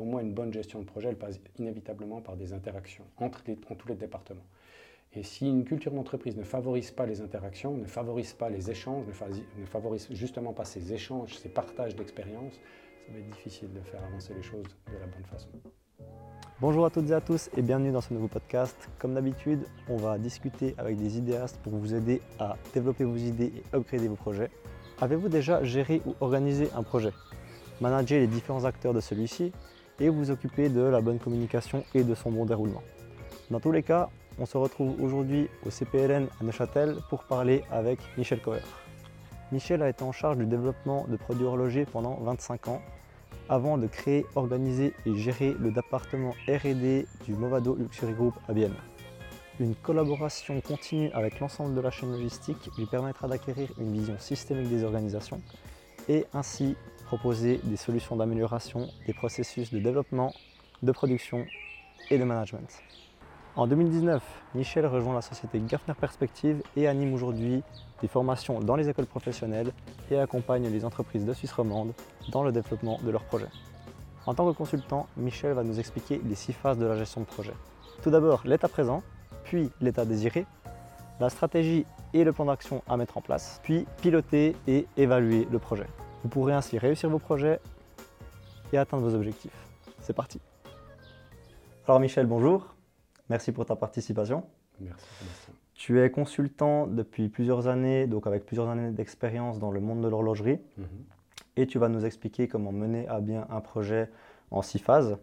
pour moi, une bonne gestion de projet, elle passe inévitablement par des interactions entre, tous les départements. Et si une culture d'entreprise ne favorise pas les interactions, ne favorise pas les échanges, ne, favorise justement pas ces échanges, ces partages d'expériences, ça va être difficile de faire avancer les choses de la bonne façon. Bonjour à toutes et à tous et bienvenue dans ce nouveau podcast. Comme d'habitude, on va discuter avec des idéastes pour vous aider à développer vos idées et upgrader vos projets. Avez-vous déjà géré ou organisé un projet? Manager les différents acteurs de celui-ci? Et vous occuper de la bonne communication et de son bon déroulement. Dans tous les cas, on se retrouve aujourd'hui au CPLN à Neuchâtel pour parler avec Michel Coher. Michel a été en charge du développement de produits horlogers pendant 25 ans avant de créer, organiser et gérer le département R&D du Movado Luxury Group à Bienne. Une collaboration continue avec l'ensemble de la chaîne logistique lui permettra d'acquérir une vision systémique des organisations et ainsi proposer des solutions d'amélioration des processus de développement, de production et de management. En 2019, Michel rejoint la société Gaffner Perspective et anime aujourd'hui des formations dans les écoles professionnelles et accompagne les entreprises de Suisse romande dans le développement de leurs projets. En tant que consultant, Michel va nous expliquer les six phases de la gestion de projet. Tout d'abord, l'état présent, puis l'état désiré, la stratégie et le plan d'action à mettre en place, puis piloter et évaluer le projet. Vous pourrez ainsi réussir vos projets et atteindre vos objectifs. C'est parti. Alors Michel, bonjour. Merci pour ta participation. Merci tu es consultant depuis plusieurs années, donc avec plusieurs années d'expérience dans le monde de l'horlogerie. Mhm. Et tu vas nous expliquer comment mener à bien un projet en six phases.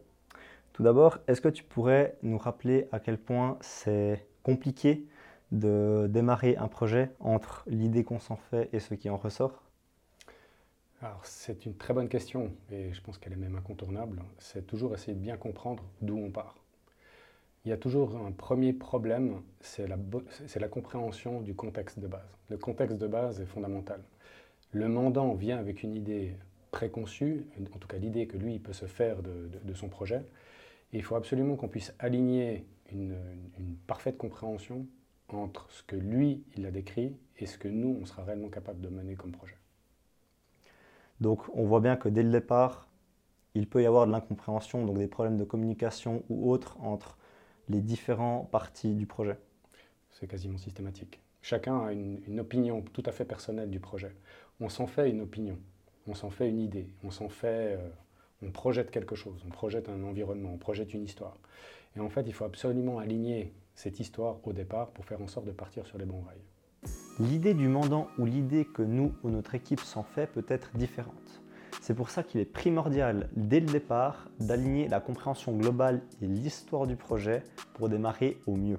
Tout d'abord, est-ce que tu pourrais nous rappeler à quel point c'est compliqué de démarrer un projet entre l'idée qu'on s'en fait et ce qui en ressort? Alors, c'est une très bonne question et je pense qu'elle est même incontournable. C'est toujours essayer de bien comprendre d'où on part il y a toujours un premier problème, c'est la, compréhension du contexte de base. Le contexte de base est fondamental. Le mandant vient avec une idée préconçue, en tout cas l'idée que lui peut se faire de, son projet, et il faut absolument qu'on puisse aligner une, parfaite compréhension entre ce que lui, il a décrit et ce que nous, on sera réellement capable de mener comme projet. Donc on voit bien que dès le départ, il peut y avoir de l'incompréhension, donc des problèmes de communication ou autres entre les différentes parties du projet C'est quasiment systématique. Chacun a une, opinion tout à fait personnelle du projet. On s'en fait une opinion, on s'en fait une idée, on s'en fait, euh, on projette quelque chose, on projette un environnement, on projette une histoire. Et en fait, il faut absolument aligner cette histoire au départ pour faire en sorte de partir sur les bons rails. L'idée du mandant ou l'idée que nous ou notre équipe s'en fait peut être différente. C'est pour ça qu'il est primordial dès le départ d'aligner la compréhension globale et l'histoire du projet pour démarrer au mieux.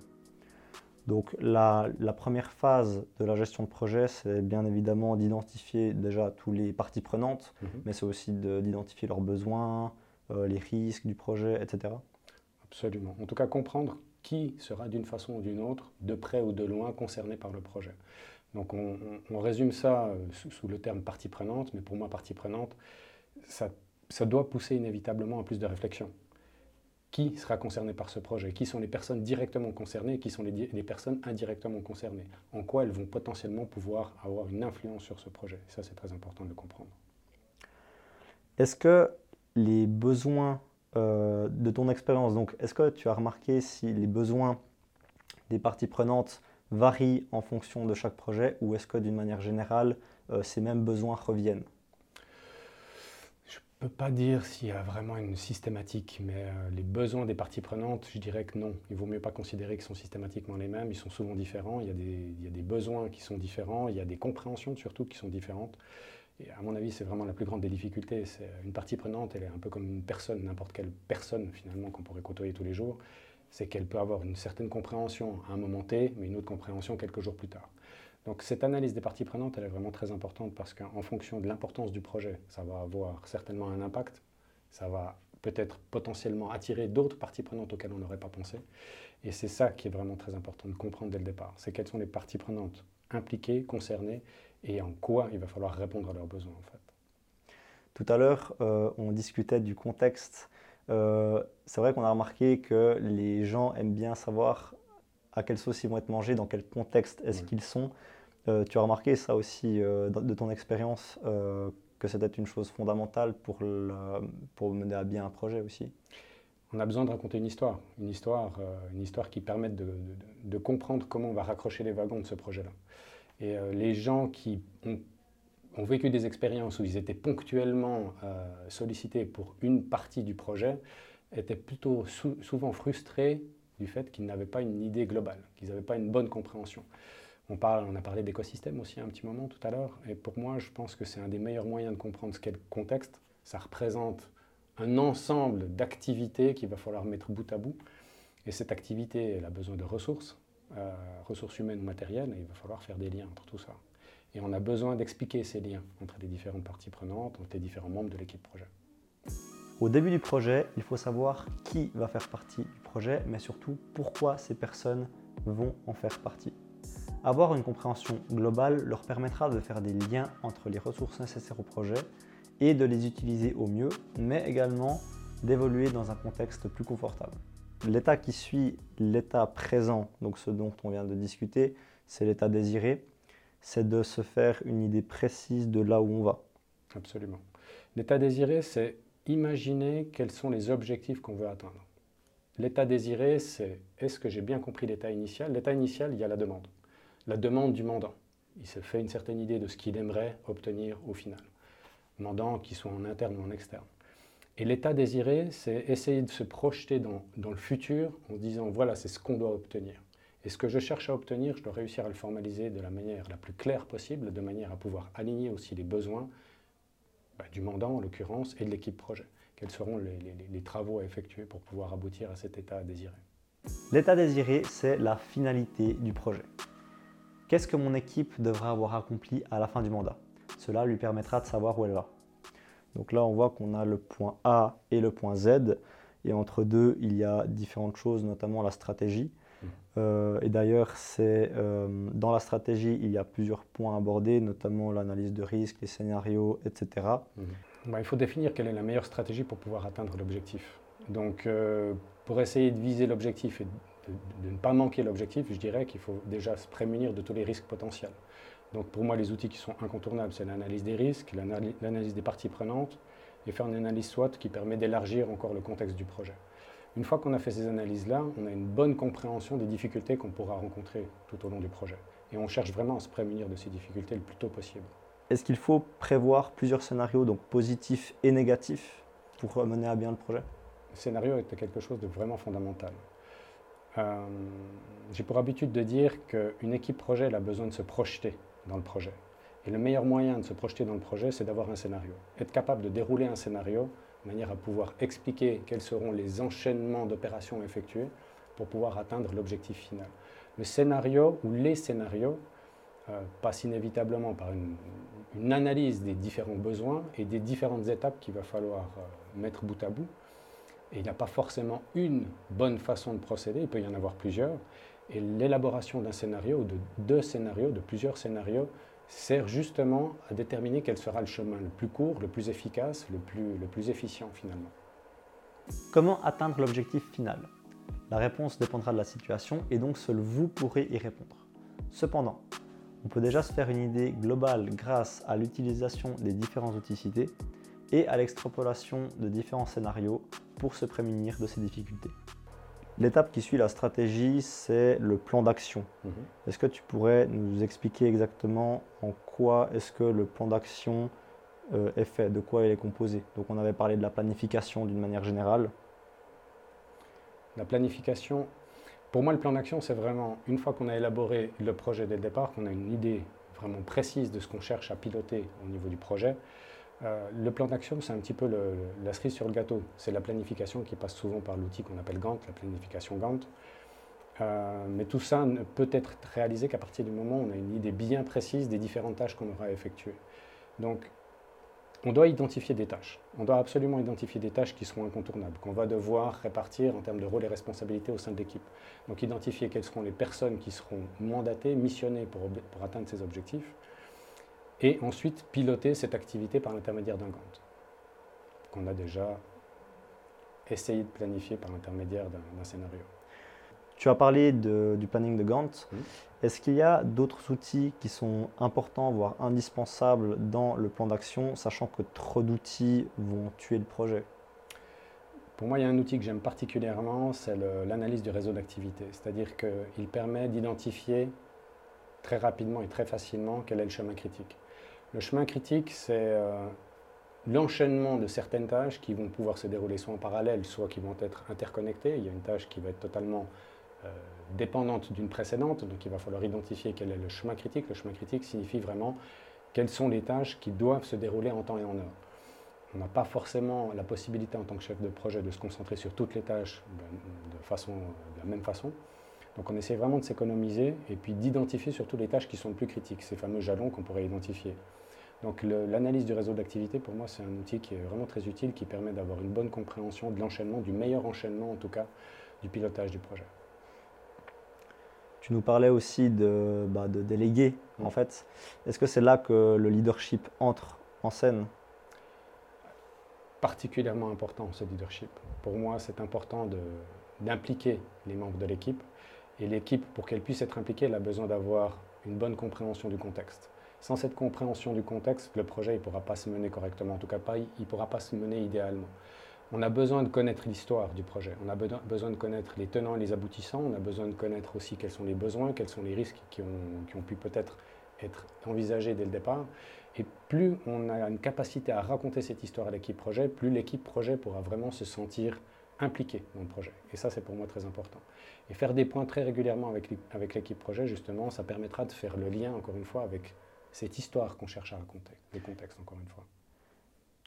Donc la, première phase de la gestion de projet, c'est bien évidemment d'identifier déjà tous les parties prenantes, mhm. mais c'est aussi d'identifier leurs besoins, euh, les risques du projet, etc. Absolument. En tout cas, comprendre qui sera d'une façon ou d'une autre, de près ou de loin, concerné par le projet. Donc on, résume ça euh, sous, le terme partie prenante, mais pour moi, partie prenante, ça, doit pousser inévitablement à plus de réflexion. Qui sera concerné par ce projet? Qui sont les personnes directement concernées? Qui sont les, personnes indirectement concernées? En quoi elles vont potentiellement pouvoir avoir une influence sur ce projet? Ça, c'est très important de comprendre. Est-ce que les besoins euh, de ton expérience, donc est-ce que tu as remarqué si les besoins des parties prenantes varie en fonction de chaque projet ou est-ce que d'une manière générale, euh, ces mêmes besoins reviennent? Je ne peux pas dire s'il y a vraiment une systématique, mais euh, les besoins des parties prenantes, je dirais que non. Il vaut mieux pas considérer qu'ils sont systématiquement les mêmes, ils sont souvent différents, il y a des besoins qui sont différents, il y a des compréhensions surtout qui sont différentes. Et à mon avis, c'est vraiment la plus grande des difficultés. C'est une partie prenante, elle est un peu comme une personne, n'importe quelle personne finalement qu'on pourrait côtoyer tous les jours c'est qu'elle peut avoir une certaine compréhension à un moment T, mais une autre compréhension quelques jours plus tard. Donc cette analyse des parties prenantes, elle est vraiment très importante parce qu'en fonction de l'importance du projet, ça va avoir certainement un impact, ça va peut-être potentiellement attirer d'autres parties prenantes auxquelles on n'aurait pas pensé. Et c'est ça qui est vraiment très important de comprendre dès le départ. C'est quelles sont les parties prenantes impliquées, concernées, et en quoi il va falloir répondre à leurs besoins en fait. Tout à l'heure, euh, on discutait du contexte euh, c'est vrai qu'on a remarqué que les gens aiment bien savoir à quelle sauce ils vont être mangés, dans quel contexte est-ce qu'ils sont. Euh, tu as remarqué ça aussi de ton expérience que c'était une chose fondamentale pour, pour mener à bien un projet aussi on a besoin de raconter une histoire, une histoire, une histoire qui permette de, comprendre comment on va raccrocher les wagons de ce projet-là. Et euh, les gens qui ont, vécu des expériences où ils étaient ponctuellement euh, sollicités pour une partie du projet étaient plutôt souvent frustrés du fait qu'ils n'avaient pas une idée globale, qu'ils n'avaient pas une bonne compréhension. On, on a parlé d'écosystème aussi un petit moment tout à l'heure, et pour moi, je pense que c'est un des meilleurs moyens de comprendre ce qu'est le contexte. Ça représente un ensemble d'activités qu'il va falloir mettre bout à bout. Et cette activité, elle a besoin de ressources, euh, ressources humaines ou matérielles, et il va falloir faire des liens entre tout ça. Et on a besoin d'expliquer ces liens entre les différentes parties prenantes, entre les différents membres de l'équipe projet. Au début du projet, il faut savoir qui va faire partie du projet, mais surtout pourquoi ces personnes vont en faire partie. Avoir une compréhension globale leur permettra de faire des liens entre les ressources nécessaires au projet et de les utiliser au mieux, mais également d'évoluer dans un contexte plus confortable. L'état qui suit l'état présent, donc ce dont on vient de discuter, c'est l'état désiré, c'est de se faire une idée précise de là où on va. Absolument. L'état désiré, c'est imaginer quels sont les objectifs qu'on veut atteindre. L'état désiré, c'est est-ce que j'ai bien compris l'état initial? L'état initial, il y a la demande. La demande du mandant. Il se fait une certaine idée de ce qu'il aimerait obtenir au final mandants qui sont en interne ou en externe. Et l'état désiré, c'est essayer de se projeter dans, le futur en se disant voilà, c'est ce qu'on doit obtenir. Et ce que je cherche à obtenir, je dois réussir à le formaliser de la manière la plus claire possible, de manière à pouvoir aligner aussi les besoins bah, du mandant en l'occurrence et de l'équipe projet. Quels seront les, les travaux à effectuer pour pouvoir aboutir à cet état désiré? L'état désiré, c'est la finalité du projet. Qu'est-ce que mon équipe devra avoir accompli à la fin du mandat? Cela lui permettra de savoir où elle va. Donc là, on voit qu'on a le point A et le point Z. Et entre deux, il y a différentes choses, notamment la stratégie. Mmh. Euh, et d'ailleurs, c'est euh, dans la stratégie, il y a plusieurs points abordés, notamment l'analyse de risque, les scénarios, etc. Mmh. Bah, il faut définir quelle est la meilleure stratégie pour pouvoir atteindre l'objectif. Donc, euh, pour essayer de viser l'objectif et de, ne pas manquer l'objectif, je dirais qu'il faut déjà se prémunir de tous les risques potentiels. Donc pour moi, les outils qui sont incontournables, c'est l'analyse des risques, l'analyse des parties prenantes et faire une analyse SWOT qui permet d'élargir encore le contexte du projet. Une fois qu'on a fait ces analyses-là, on a une bonne compréhension des difficultés qu'on pourra rencontrer tout au long du projet. Et on cherche vraiment à se prémunir de ces difficultés le plus tôt possible. Est-ce qu'il faut prévoir plusieurs scénarios, donc positifs et négatifs, pour mener à bien le projet? Le scénario est quelque chose de vraiment fondamental. Euh, j'ai pour habitude de dire qu'une équipe projet elle a besoin de se projeter dans le projet. Et le meilleur moyen de se projeter dans le projet, c'est d'avoir un scénario. Être capable de dérouler un scénario de manière à pouvoir expliquer quels seront les enchaînements d'opérations effectués pour pouvoir atteindre l'objectif final. Le scénario ou les scénarios euh, passent inévitablement par une, analyse des différents besoins et des différentes étapes qu'il va falloir euh, mettre bout à bout. Et il n'y a pas forcément une bonne façon de procéder, il peut y en avoir plusieurs. Et l'élaboration d'un scénario, ou de deux scénarios, de plusieurs scénarios, sert justement à déterminer quel sera le chemin le plus court, le plus efficace, le plus, le plus efficient finalement. Comment atteindre l'objectif final? La réponse dépendra de la situation et donc seul vous pourrez y répondre. Cependant, on peut déjà se faire une idée globale grâce à l'utilisation des différents outils cités et à l'extrapolation de différents scénarios pour se prémunir de ces difficultés. L'étape qui suit la stratégie, c'est le plan d'action. Mhm. Est-ce que tu pourrais nous expliquer exactement en quoi est-ce que le plan d'action euh, est fait, de quoi il est composé? Donc on avait parlé de la planification d'une manière générale. La planification, pour moi le plan d'action, c'est vraiment, une fois qu'on a élaboré le projet dès le départ, qu'on a une idée vraiment précise de ce qu'on cherche à piloter au niveau du projet, euh, le plan d'action, c'est un petit peu la cerise sur le gâteau. C'est la planification qui passe souvent par l'outil qu'on appelle Gantt, la planification Gantt. Euh, mais tout ça ne peut être réalisé qu'à partir du moment où on a une idée bien précise des différentes tâches qu'on aura à effectuer. Donc, on doit identifier des tâches. On doit absolument identifier des tâches qui seront incontournables, qu'on va devoir répartir en termes de rôles et responsabilités au sein de l'équipe. Donc, identifier quelles seront les personnes qui seront mandatées, missionnées pour atteindre ces objectifs et ensuite piloter cette activité par l'intermédiaire d'un Gantt, qu'on a déjà essayé de planifier par l'intermédiaire d'un scénario. Tu as parlé du planning de Gantt. Est-ce qu'il y a d'autres outils qui sont importants, voire indispensables dans le plan d'action, sachant que trop d'outils vont tuer le projet? Pour moi, il y a un outil que j'aime particulièrement, c'est l'analyse du réseau d'activité. C'est-à-dire qu'il permet d'identifier très rapidement et très facilement quel est le chemin critique. Le chemin critique, c'est euh, l'enchaînement de certaines tâches qui vont pouvoir se dérouler soit en parallèle, soit qui vont être interconnectées. Il y a une tâche qui va être totalement euh, dépendante d'une précédente, donc il va falloir identifier quel est le chemin critique. Le chemin critique signifie vraiment quelles sont les tâches qui doivent se dérouler en temps et en heure. On n'a pas forcément la possibilité en tant que chef de projet de se concentrer sur toutes les tâches façon, de la même façon. Donc on essaie vraiment de s'économiser et puis d'identifier surtout les tâches qui sont les plus critiques, ces fameux jalons qu'on pourrait identifier. Donc l'analyse du réseau d'activité, pour moi, c'est un outil qui est vraiment très utile, qui permet d'avoir une bonne compréhension de l'enchaînement, du meilleur enchaînement en tout cas, du pilotage du projet. Tu nous parlais aussi de, bah, de déléguer, mm. en fait. Est-ce que c'est là que le leadership entre en scène? Particulièrement important, ce leadership. Pour moi, c'est important d'impliquer les membres de l'équipe. Et l'équipe, pour qu'elle puisse être impliquée, elle a besoin d'avoir une bonne compréhension du contexte. Sans cette compréhension du contexte, le projet ne pourra pas se mener correctement, en tout cas pas, il ne pourra pas se mener idéalement. On a besoin de connaître l'histoire du projet, on a besoin de connaître les tenants et les aboutissants, on a besoin de connaître aussi quels sont les besoins, quels sont les risques qui ont, pu peut-être être envisagés dès le départ. Et plus on a une capacité à raconter cette histoire à l'équipe projet, plus l'équipe projet pourra vraiment se sentir impliquée dans le projet. Et ça, c'est pour moi très important. Et faire des points très régulièrement avec l'équipe projet, justement, ça permettra de faire le lien, encore une fois, avec cette histoire qu'on cherche à raconter, le contexte, encore une fois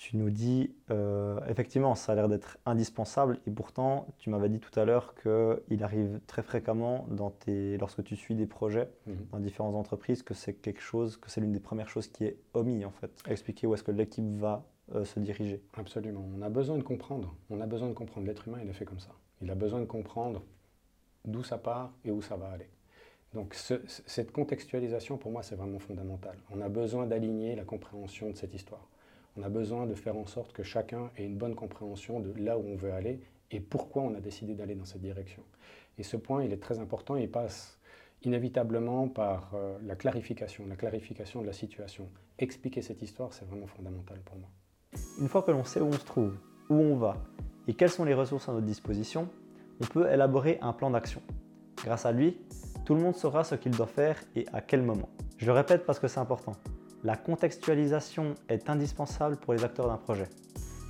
tu nous dis, euh, effectivement, ça a l'air d'être indispensable, et pourtant, tu m'avais dit tout à l'heure qu'il arrive très fréquemment, dans tes, lorsque tu suis des projets mhm. dans différentes entreprises, que c'est quelque chose, que c'est l'une des premières choses qui est omis, en fait. Expliquer où est-ce que l'équipe va euh, se diriger. Absolument. On a besoin de comprendre. On a besoin de comprendre. L'être humain, il est fait comme ça. Il a besoin de comprendre d'où ça part et où ça va aller. Donc cette contextualisation, pour moi, c'est vraiment fondamental. On a besoin d'aligner la compréhension de cette histoire on a besoin de faire en sorte que chacun ait une bonne compréhension de là où on veut aller et pourquoi on a décidé d'aller dans cette direction. Et ce point, il est très important, il passe inévitablement par euh, la clarification, la clarification de la situation. Expliquer cette histoire, c'est vraiment fondamental pour moi. Une fois que l'on sait où on se trouve, où on va et quelles sont les ressources à notre disposition, on peut élaborer un plan d'action. Grâce à lui, tout le monde saura ce qu'il doit faire et à quel moment. Je le répète parce que c'est important. La contextualisation est indispensable pour les acteurs d'un projet.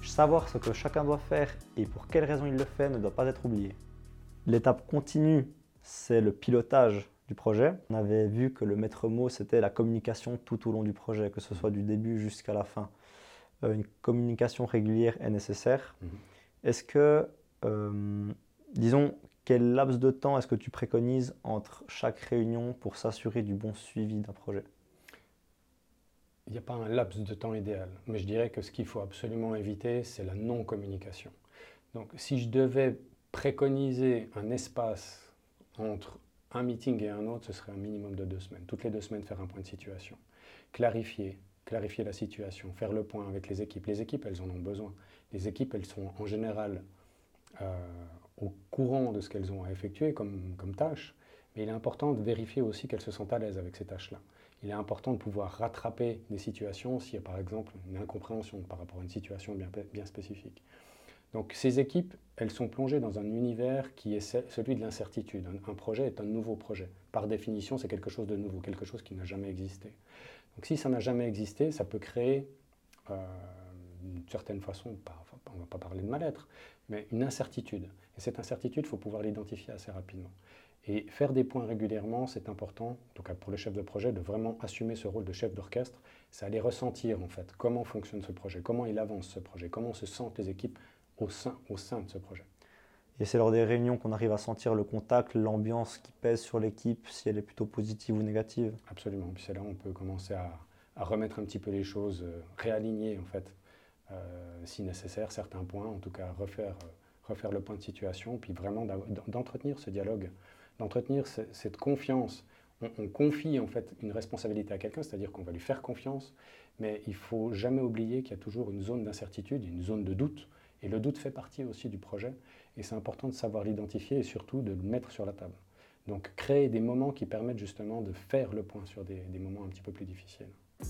Savoir ce que chacun doit faire et pour quelles raisons il le fait ne doit pas être oublié. L'étape continue, c'est le pilotage du projet. On avait vu que le maître mot, c'était la communication tout au long du projet, que ce soit du début jusqu'à la fin. Euh, une communication régulière est nécessaire. Mhm. Est-ce que, euh, disons, quel laps de temps est-ce que tu préconises entre chaque réunion pour s'assurer du bon suivi d'un projet? Il n'y a pas un laps de temps idéal, mais je dirais que ce qu'il faut absolument éviter, c'est la non-communication. Donc si je devais préconiser un espace entre un meeting et un autre, ce serait un minimum de deux semaines. Toutes les deux semaines, faire un point de situation. Clarifier, clarifier la situation, faire le point avec les équipes. Les équipes, elles en ont besoin. Les équipes, elles sont en général euh, au courant de ce qu'elles ont à effectuer comme, comme tâches, mais il est important de vérifier aussi qu'elles se sentent à l'aise avec ces tâches-là il est important de pouvoir rattraper des situations s'il y a par exemple une incompréhension par rapport à une situation bien spécifique. Donc ces équipes, elles sont plongées dans un univers qui est celui de l'incertitude. Un, projet est un nouveau projet. Par définition, c'est quelque chose de nouveau, quelque chose qui n'a jamais existé. Donc si ça n'a jamais existé, ça peut créer, euh, d'une certaine façon, on ne va pas parler de mal-être, mais une incertitude. Et cette incertitude, il faut pouvoir l'identifier assez rapidement. Et faire des points régulièrement, c'est important, en tout cas pour le chef de projet, de vraiment assumer ce rôle de chef d'orchestre. C'est aller ressentir en fait comment fonctionne ce projet, comment il avance ce projet, comment se sentent les équipes au sein, au sein de ce projet. Et c'est lors des réunions qu'on arrive à sentir le contact, l'ambiance qui pèse sur l'équipe, si elle est plutôt positive ou négative. Absolument. Puis c'est là où on peut commencer à, remettre un petit peu les choses, euh, réaligner en fait, euh, si nécessaire, certains points, en tout cas refaire, euh, le point de situation, puis vraiment d'entretenir ce dialogue d'entretenir cette confiance. On, confie en fait une responsabilité à quelqu'un, c'est-à-dire qu'on va lui faire confiance, mais il faut jamais oublier qu'il y a toujours une zone d'incertitude, une zone de doute, Et le doute fait partie aussi du projet, et c'est important de savoir l'identifier et surtout de le mettre sur la table. Donc créer des moments qui permettent justement de faire le point sur des, des moments un petit peu plus difficiles.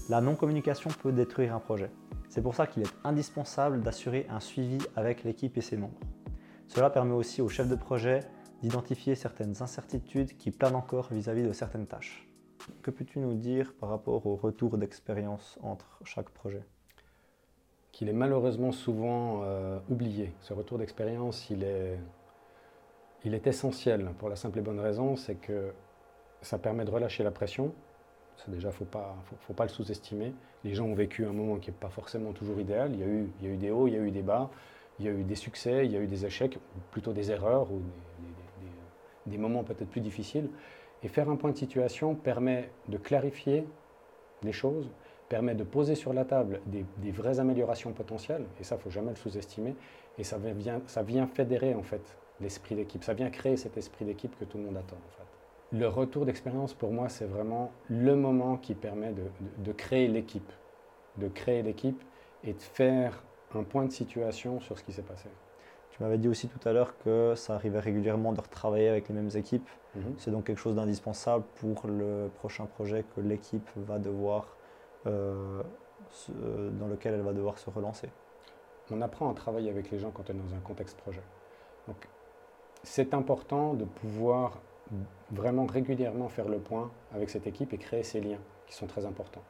La non-communication peut détruire un projet. C'est pour ça qu'il est indispensable d'assurer un suivi avec l'équipe et ses membres. Cela permet aussi au chef de projet d'identifier certaines incertitudes qui planent encore vis-à-vis de certaines tâches. Que peux-tu nous dire par rapport au retour d'expérience entre chaque projet? Qu'il est malheureusement souvent euh, oublié. Ce retour d'expérience, il est, essentiel pour la simple et bonne raison, c'est que ça permet de relâcher la pression. Ça déjà, faut pas, faut, pas le sous-estimer. Les gens ont vécu un moment qui n'est pas forcément toujours idéal. Il y, a eu, des hauts, il y a eu des bas, il y a eu des succès, il y a eu des échecs, plutôt des erreurs ou des moments peut-être plus difficiles. Et faire un point de situation permet de clarifier les choses, permet de poser sur la table des, vraies améliorations potentielles, et ça, il ne faut jamais le sous-estimer, et ça vient, ça vient fédérer en fait l'esprit d'équipe, ça vient créer cet esprit d'équipe que tout le monde attend en fait. Le retour d'expérience pour moi, c'est vraiment le moment qui permet de, de créer l'équipe, de créer l'équipe et de faire un point de situation sur ce qui s'est passé. Tu m'avais dit aussi tout à l'heure que ça arrivait régulièrement de retravailler avec les mêmes équipes. Mhm. C'est donc quelque chose d'indispensable pour le prochain projet que l'équipe va devoir, dans lequel elle va devoir se relancer. On apprend à travailler avec les gens quand on est dans un contexte projet. Donc, c'est important de pouvoir vraiment régulièrement faire le point avec cette équipe et créer ces liens qui sont très importants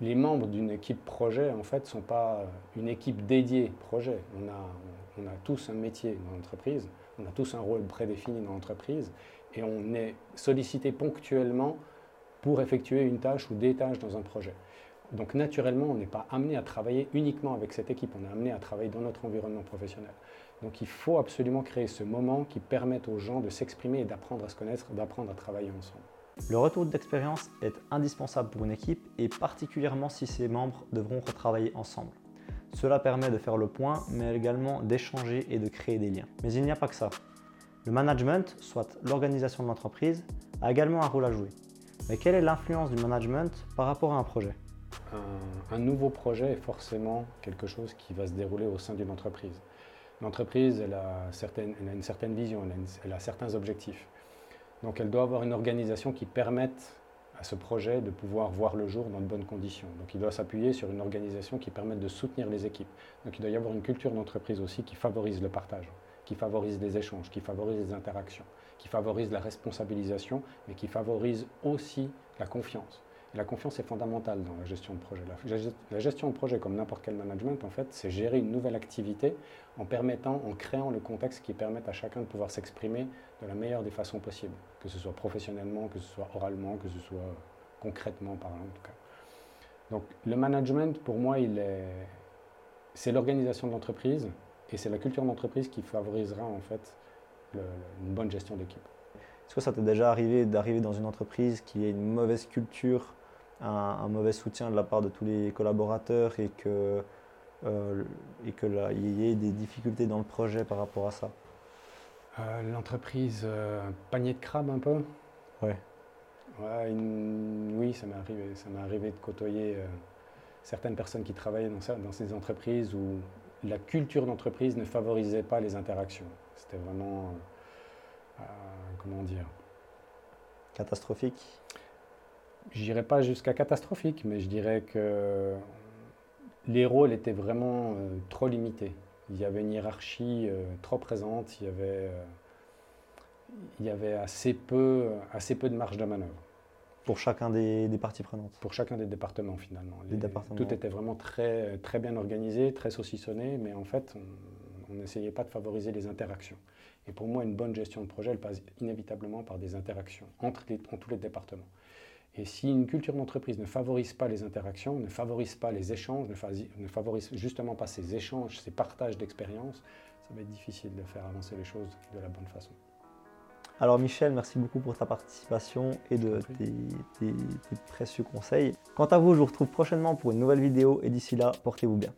les membres d'une équipe projet, en fait, ne sont pas une équipe dédiée projet. On a, on a tous un métier dans l'entreprise, on a tous un rôle prédéfini dans l'entreprise, et on est sollicité ponctuellement pour effectuer une tâche ou des tâches dans un projet. Donc naturellement, on n'est pas amené à travailler uniquement avec cette équipe, on est amené à travailler dans notre environnement professionnel. Donc il faut absolument créer ce moment qui permette aux gens de s'exprimer et d'apprendre à se connaître, d'apprendre à travailler ensemble. Le retour d'expérience est indispensable pour une équipe et particulièrement si ses membres devront retravailler ensemble. Cela permet de faire le point, mais également d'échanger et de créer des liens. Mais il n'y a pas que ça. Le management, soit l'organisation de l'entreprise, a également un rôle à jouer. Mais quelle est l'influence du management par rapport à un projet un, nouveau projet est forcément quelque chose qui va se dérouler au sein d'une entreprise. L'entreprise, elle, a une certaine vision, elle a certains objectifs. Donc elle doit avoir une organisation qui permette à ce projet de pouvoir voir le jour dans de bonnes conditions. Donc il doit s'appuyer sur une organisation qui permette de soutenir les équipes. Donc il doit y avoir une culture d'entreprise aussi qui favorise le partage, qui favorise les échanges, qui favorise les interactions, qui favorise la responsabilisation, mais qui favorise aussi la confiance la confiance est fondamentale dans la gestion de projet. La, gestion de projet, comme n'importe quel management, en fait, c'est gérer une nouvelle activité en permettant, en créant le contexte qui permette à chacun de pouvoir s'exprimer de la meilleure des façons possibles, que ce soit professionnellement, que ce soit oralement, que ce soit concrètement parlant en tout cas. Donc le management, pour moi, il est, c'est l'organisation de l'entreprise et c'est la culture d'entreprise qui favorisera en fait une bonne gestion d'équipe. Est-ce que ça t'est déjà arrivé d'arriver dans une entreprise qui a une mauvaise culture un, mauvais soutien de la part de tous les collaborateurs et que euh, et que il y ait des difficultés dans le projet par rapport à ça? Euh, L'entreprise euh, panier de crabe un peu? Ouais. oui, ça m'est arrivé. Ça m'est arrivé de côtoyer certaines personnes qui travaillaient dans, dans ces entreprises où la culture d'entreprise ne favorisait pas les interactions. C'était vraiment, comment dire? Catastrophique? Je dirais pas jusqu'à catastrophique, mais je dirais que les rôles étaient vraiment euh, trop limités. Il y avait une hiérarchie euh, trop présente, il y avait, euh, il y avait assez, peu, assez peu de marge de manœuvre. Pour chacun des, des parties prenantes? Pour chacun des départements finalement. Tout était vraiment très, très bien organisé, très saucissonné, mais en fait, on n'essayait pas de favoriser les interactions. Et pour moi, une bonne gestion de projet, elle passe inévitablement par des interactions entre, entre tous les départements. Et si une culture d'entreprise ne favorise pas les interactions, ne favorise pas les échanges, ne favorise justement pas ces échanges, ces partages d'expériences, ça va être difficile de faire avancer les choses de la bonne façon. Alors Michel, merci beaucoup pour ta participation et de tes, précieux conseils. Quant à vous, je vous retrouve prochainement pour une nouvelle vidéo et d'ici là, portez-vous bien.